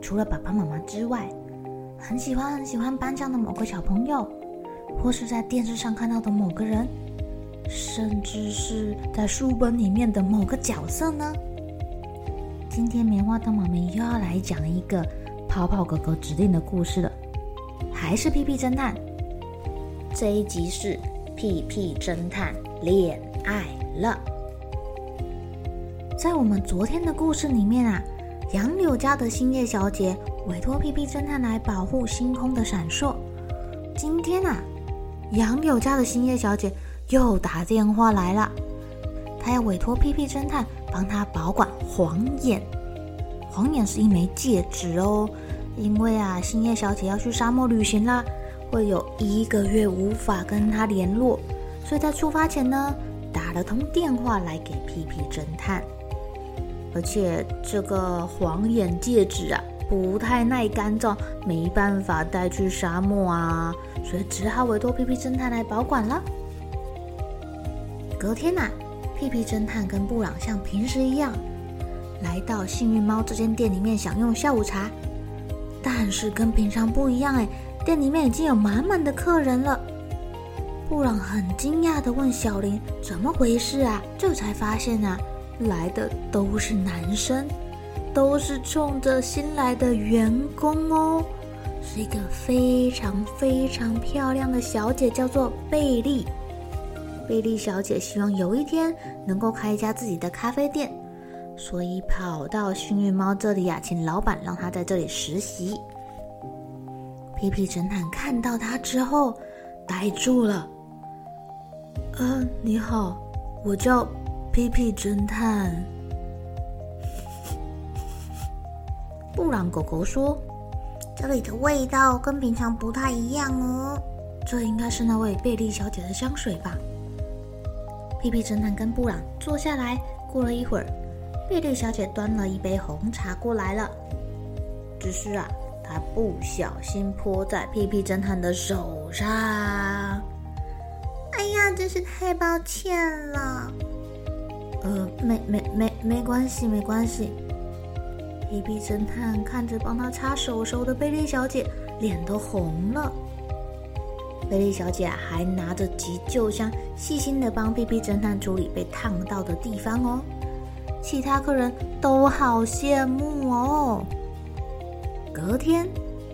除了爸爸妈妈之外，很喜欢很喜欢班上的某个小朋友，或是在电视上看到的某个人，甚至是在书本里面的某个角色呢？今天棉花糖妈咪又要来讲一个泡泡哥哥指定的故事了，还是屁屁侦探。这一集是屁屁侦探恋爱了。在我们昨天的故事里面啊。杨柳家的星夜小姐委托屁屁侦探来保护星空的闪烁。今天啊，杨柳家的星夜小姐又打电话来了，她要委托屁屁侦探帮她保管黄眼。黄眼是一枚戒指哦，因为啊，星夜小姐要去沙漠旅行啦，会有一个月无法跟她联络，所以在出发前呢，打了通电话来给屁屁侦探。而且这个黄眼戒指啊，不太耐干燥，没办法带去沙漠啊，所以只好委托屁屁侦探来保管了。隔天呐、啊，屁屁侦探跟布朗像平时一样，来到幸运猫这间店里面享用下午茶，但是跟平常不一样哎，店里面已经有满满的客人了。布朗很惊讶地问小林：“怎么回事啊？”这才发现啊。来的都是男生，都是冲着新来的员工哦，是一个非常非常漂亮的小姐，叫做贝利。贝利小姐希望有一天能够开一家自己的咖啡店，所以跑到幸运猫这里啊，请老板让她在这里实习。皮皮侦探看到她之后呆住了。嗯、呃，你好，我叫。屁屁侦探，布朗狗狗说：“这里的味道跟平常不太一样哦，这应该是那位贝利小姐的香水吧？”屁屁侦探跟布朗坐下来，过了一会儿，贝利小姐端了一杯红茶过来了，只是啊，她不小心泼在屁屁侦探的手上。哎呀，真是太抱歉了。呃，没没没没关系，没关系。屁屁侦探看着帮他擦手手的贝利小姐，脸都红了。贝利小姐还拿着急救箱，细心的帮屁屁侦探处理被烫到的地方哦。其他客人都好羡慕哦。隔天，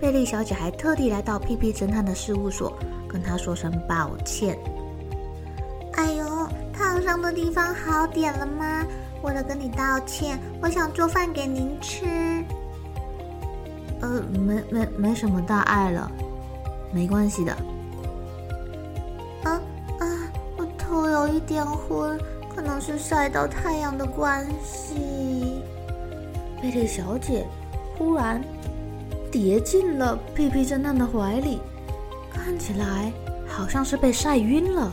贝利小姐还特地来到屁屁侦探的事务所，跟他说声抱歉。的地方好点了吗？为了跟你道歉，我想做饭给您吃。呃，没没没什么大碍了，没关系的。啊啊，我头有一点昏，可能是晒到太阳的关系。贝利小姐忽然跌进了屁屁侦探的怀里，看起来好像是被晒晕了。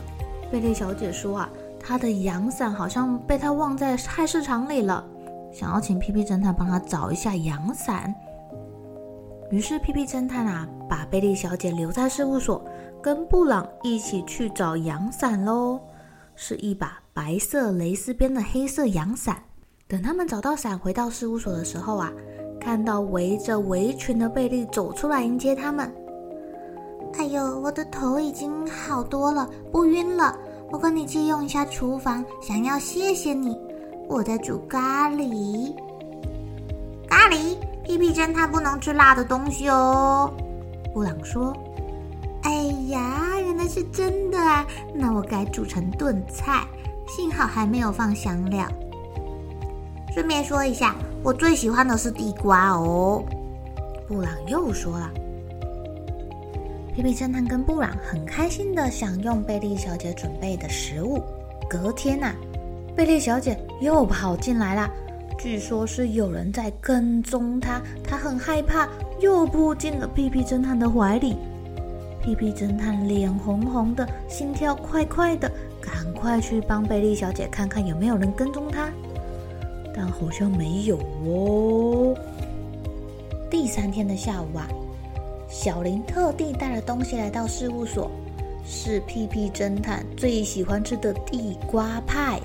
贝利小姐说啊。他的阳伞好像被他忘在菜市场里了，想要请屁屁侦探帮他找一下阳伞。于是屁屁侦探啊，把贝利小姐留在事务所，跟布朗一起去找阳伞喽。是一把白色蕾丝边的黑色阳伞。等他们找到伞，回到事务所的时候啊，看到围着围裙的贝利走出来迎接他们。哎呦，我的头已经好多了，不晕了。我跟你借用一下厨房，想要谢谢你。我在煮咖喱，咖喱，屁屁侦探不能吃辣的东西哦。布朗说：“哎呀，原来是真的啊！那我改煮成炖菜，幸好还没有放香料。顺便说一下，我最喜欢的是地瓜哦。”布朗又说了。屁屁侦探跟布朗很开心的享用贝利小姐准备的食物。隔天呐、贝利小姐又跑进来了。据说是有人在跟踪她，她很害怕，又扑进了屁屁侦探的怀里。屁屁侦探脸红红的，心跳快快的，赶快去帮贝利小姐看看有没有人跟踪她，但好像没有哦。第三天的下午啊，小林特地带了东西来到事务所，是屁屁侦探最喜欢吃的地瓜派。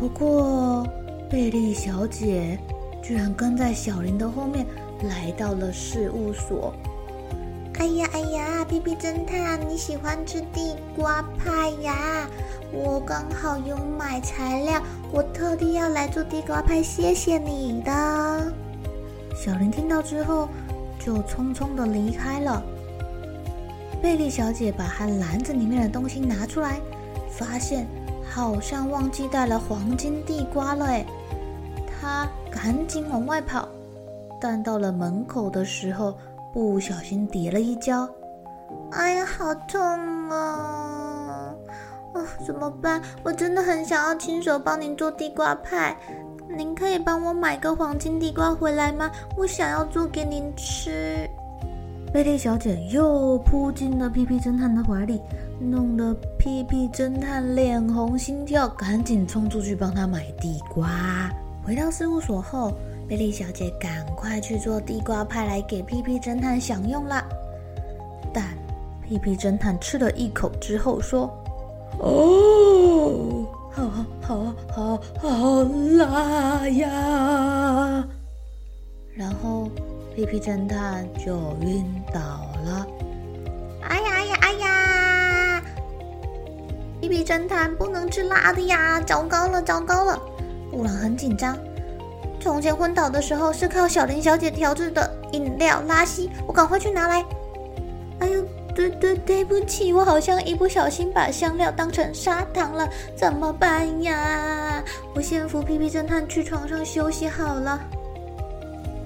不过，贝利小姐居然跟在小林的后面来到了事务所。哎呀哎呀，屁屁侦探，你喜欢吃地瓜派呀？我刚好有买材料，我特地要来做地瓜派，谢谢你的。小林听到之后，就匆匆的离开了。贝利小姐把她篮子里面的东西拿出来，发现好像忘记带了黄金地瓜了，哎。她赶紧往外跑，但到了门口的时候，不小心跌了一跤。哎呀，好痛啊！哦，怎么办？我真的很想要亲手帮您做地瓜派，您可以帮我买个黄金地瓜回来吗？我想要做给您吃。贝利小姐又扑进了屁屁侦探的怀里，弄得屁屁侦探脸红心跳，赶紧冲出去帮他买地瓜。回到事务所后，贝利小姐赶快去做地瓜派来给屁屁侦探享用了。但屁屁侦探吃了一口之后说：“哦，好好好辣呀！”然后屁屁侦探就晕倒了。哎呀哎呀哎呀！屁屁侦探不能吃辣的呀！糟糕了糟糕了！布朗很紧张。从前昏倒的时候是靠小林小姐调制的饮料拉稀，我赶快去拿来。哎呦，对对对不起，我好像一不小心把香料当成砂糖了，怎么办呀？我先扶屁屁侦探去床上休息好了。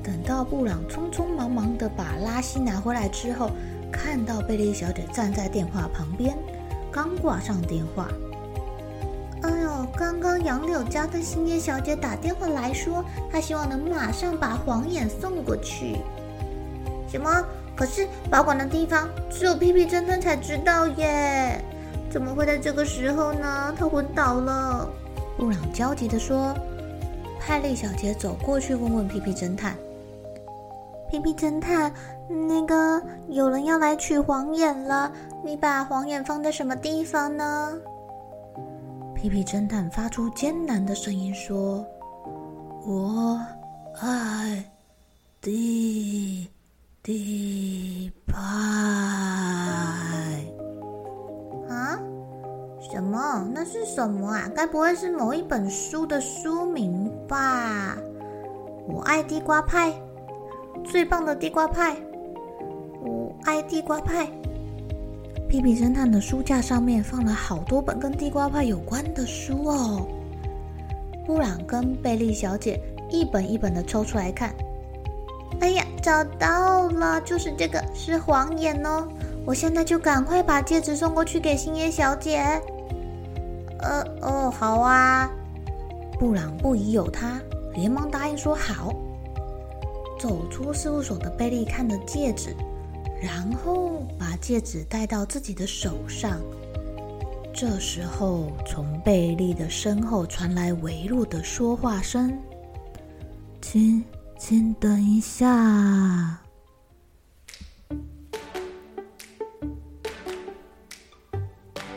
等到布朗匆匆忙忙的把拉西拿回来之后，看到贝利小姐站在电话旁边，刚挂上电话。哎呦，刚刚杨柳家的星夜小姐打电话来说，她希望能马上把黄眼送过去。什么？可是保管的地方只有屁屁侦探才知道耶，怎么会在这个时候呢？他昏倒了。布朗焦急地说。派莉小姐走过去问问屁屁侦探：“屁屁侦探，那个有人要来取黄眼了，你把黄眼放在什么地方呢？”屁屁侦探发出艰难的声音说：“我爱地地什么啊？该不会是某一本书的书名吧？我爱地瓜派，最棒的地瓜派，我爱地瓜派。屁屁侦探的书架上面放了好多本跟地瓜派有关的书哦。布朗跟贝利小姐一本一本的抽出来看。哎呀，找到了，就是这个，是黄眼哦。我现在就赶快把戒指送过去给星夜小姐。呃，哦，好啊。布朗不疑有他，连忙答应说好。走出事务所的贝利看着戒指。然后把戒指戴到自己的手上。这时候，从贝利的身后传来微弱的说话声：“请，请等一下。”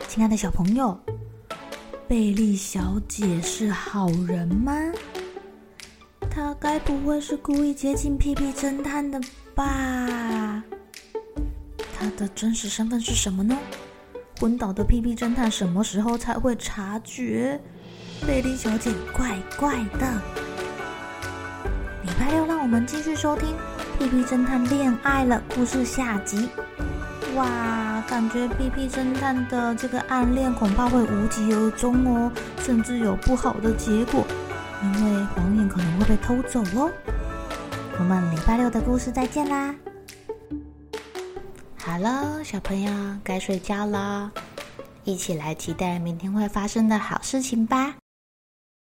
亲爱的小朋友，贝利小姐是好人吗？她该不会是故意接近屁屁侦探的吧？他的真实身份是什么呢？昏倒的屁屁侦探什么时候才会察觉贝利小姐怪怪的？礼拜六让我们继续收听《屁屁侦探恋爱了》故事下集。哇，感觉屁屁侦探的这个暗恋恐怕会无疾而终哦，甚至有不好的结果，因为黄眼可能会被偷走哦。我们礼拜六的故事再见啦！好了，小朋友该睡觉了，一起来期待明天会发生的好事情吧。